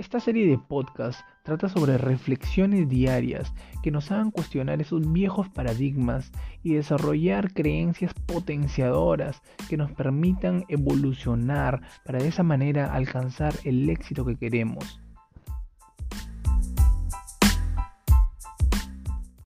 Esta serie de podcasts trata sobre reflexiones diarias que nos hagan cuestionar esos viejos paradigmas y desarrollar creencias potenciadoras que nos permitan evolucionar para de esa manera alcanzar el éxito que queremos.